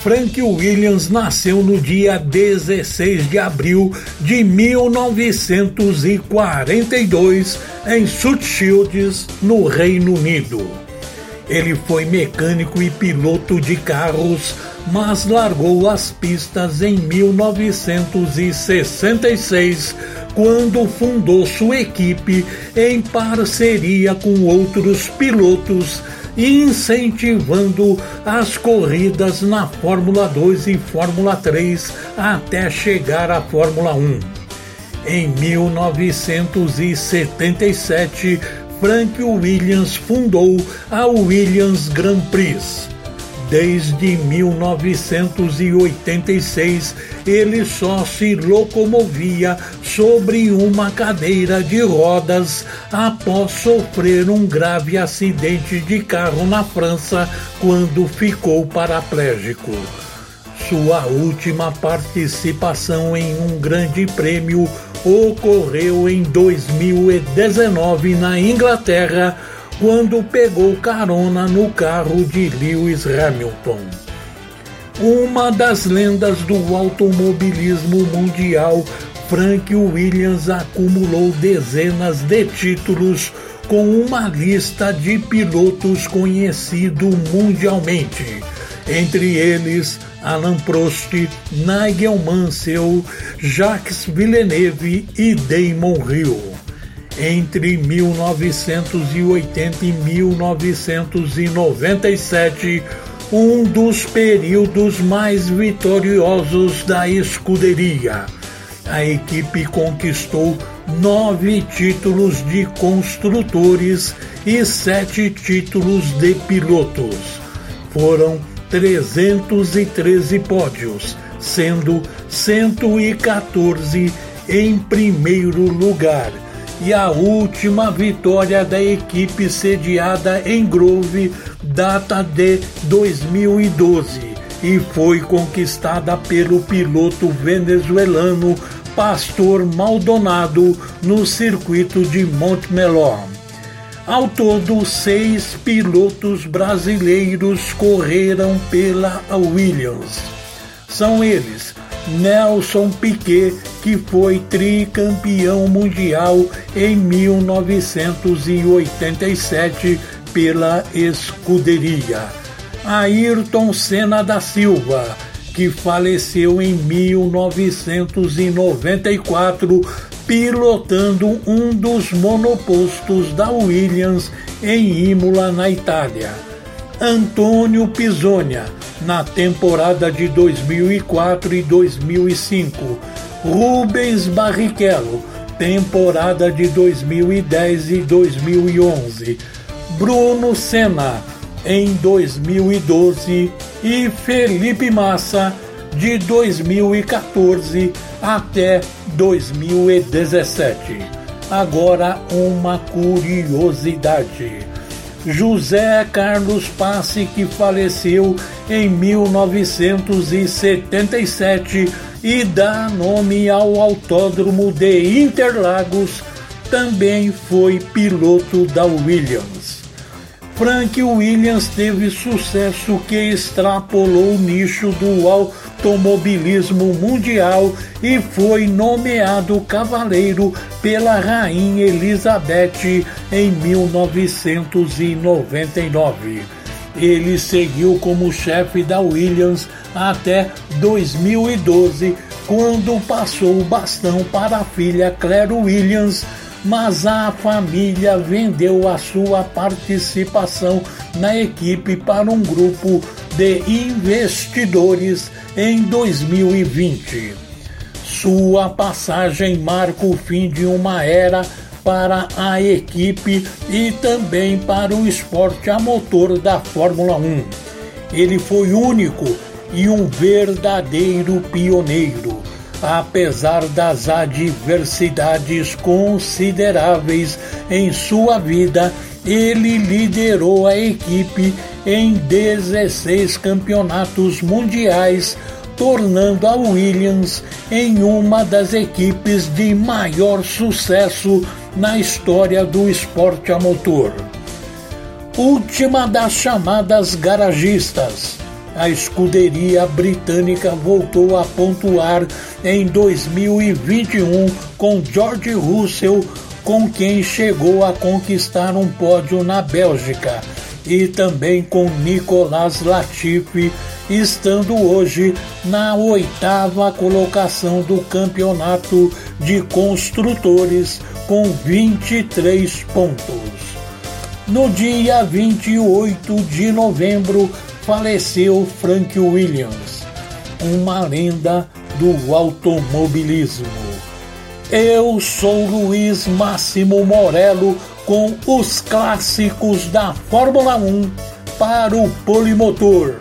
Frank Williams nasceu no dia 16 de abril de 1942 em Sutfields, no Reino Unido. Ele foi mecânico e piloto de carros, mas largou as pistas em 1966, quando fundou sua equipe em parceria com outros pilotos incentivando as corridas na Fórmula 2 e Fórmula 3 até chegar à Fórmula 1. Em 1977, Frank Williams fundou a Williams Grand Prix. Desde 1986, ele só se locomovia sobre uma cadeira de rodas após sofrer um grave acidente de carro na França quando ficou paraplégico. Sua última participação em um grande prêmio ocorreu em 2019 na Inglaterra quando pegou carona no carro de Lewis Hamilton. Uma das lendas do automobilismo mundial, Frank Williams acumulou dezenas de títulos com uma lista de pilotos conhecido mundialmente, entre eles Alan Prost, Nigel Mansell, Jacques Villeneuve e Damon Hill entre 1980 e 1997, um dos períodos mais vitoriosos da escuderia. A equipe conquistou nove títulos de construtores e sete títulos de pilotos. Foram 313 pódios, sendo 114 em primeiro lugar e a última vitória da equipe sediada em Grove data de 2012 e foi conquistada pelo piloto venezuelano Pastor Maldonado no circuito de Montmeló. Ao todo, seis pilotos brasileiros correram pela Williams. São eles Nelson Piquet, que foi tricampeão mundial em 1987 pela escuderia. Ayrton Senna da Silva, que faleceu em 1994 pilotando um dos monopostos da Williams em Imola, na Itália. Antônio Pisonia, na temporada de 2004 e 2005. Rubens Barrichello, temporada de 2010 e 2011. Bruno Senna, em 2012. E Felipe Massa, de 2014 até 2017. Agora, uma curiosidade. José Carlos Passe, que faleceu em 1977 e dá nome ao Autódromo de Interlagos, também foi piloto da Williams. Frank Williams teve sucesso que extrapolou o nicho do automobilismo mundial e foi nomeado cavaleiro pela Rainha Elizabeth em 1999. Ele seguiu como chefe da Williams até 2012, quando passou o bastão para a filha Claire Williams mas a família vendeu a sua participação na equipe para um grupo de investidores em 2020. Sua passagem marca o fim de uma era para a equipe e também para o esporte a motor da Fórmula 1. Ele foi único e um verdadeiro pioneiro apesar das adversidades consideráveis em sua vida, ele liderou a equipe em 16 campeonatos mundiais, tornando a Williams em uma das equipes de maior sucesso na história do esporte a motor. Última das chamadas garagistas a escuderia britânica voltou a pontuar em 2021 com George Russell, com quem chegou a conquistar um pódio na Bélgica, e também com Nicolas Latifi, estando hoje na oitava colocação do campeonato de construtores com 23 pontos. No dia 28 de novembro, faleceu Frank Williams, uma lenda do automobilismo. Eu sou Luiz Máximo Morello com os clássicos da Fórmula 1 para o Polimotor.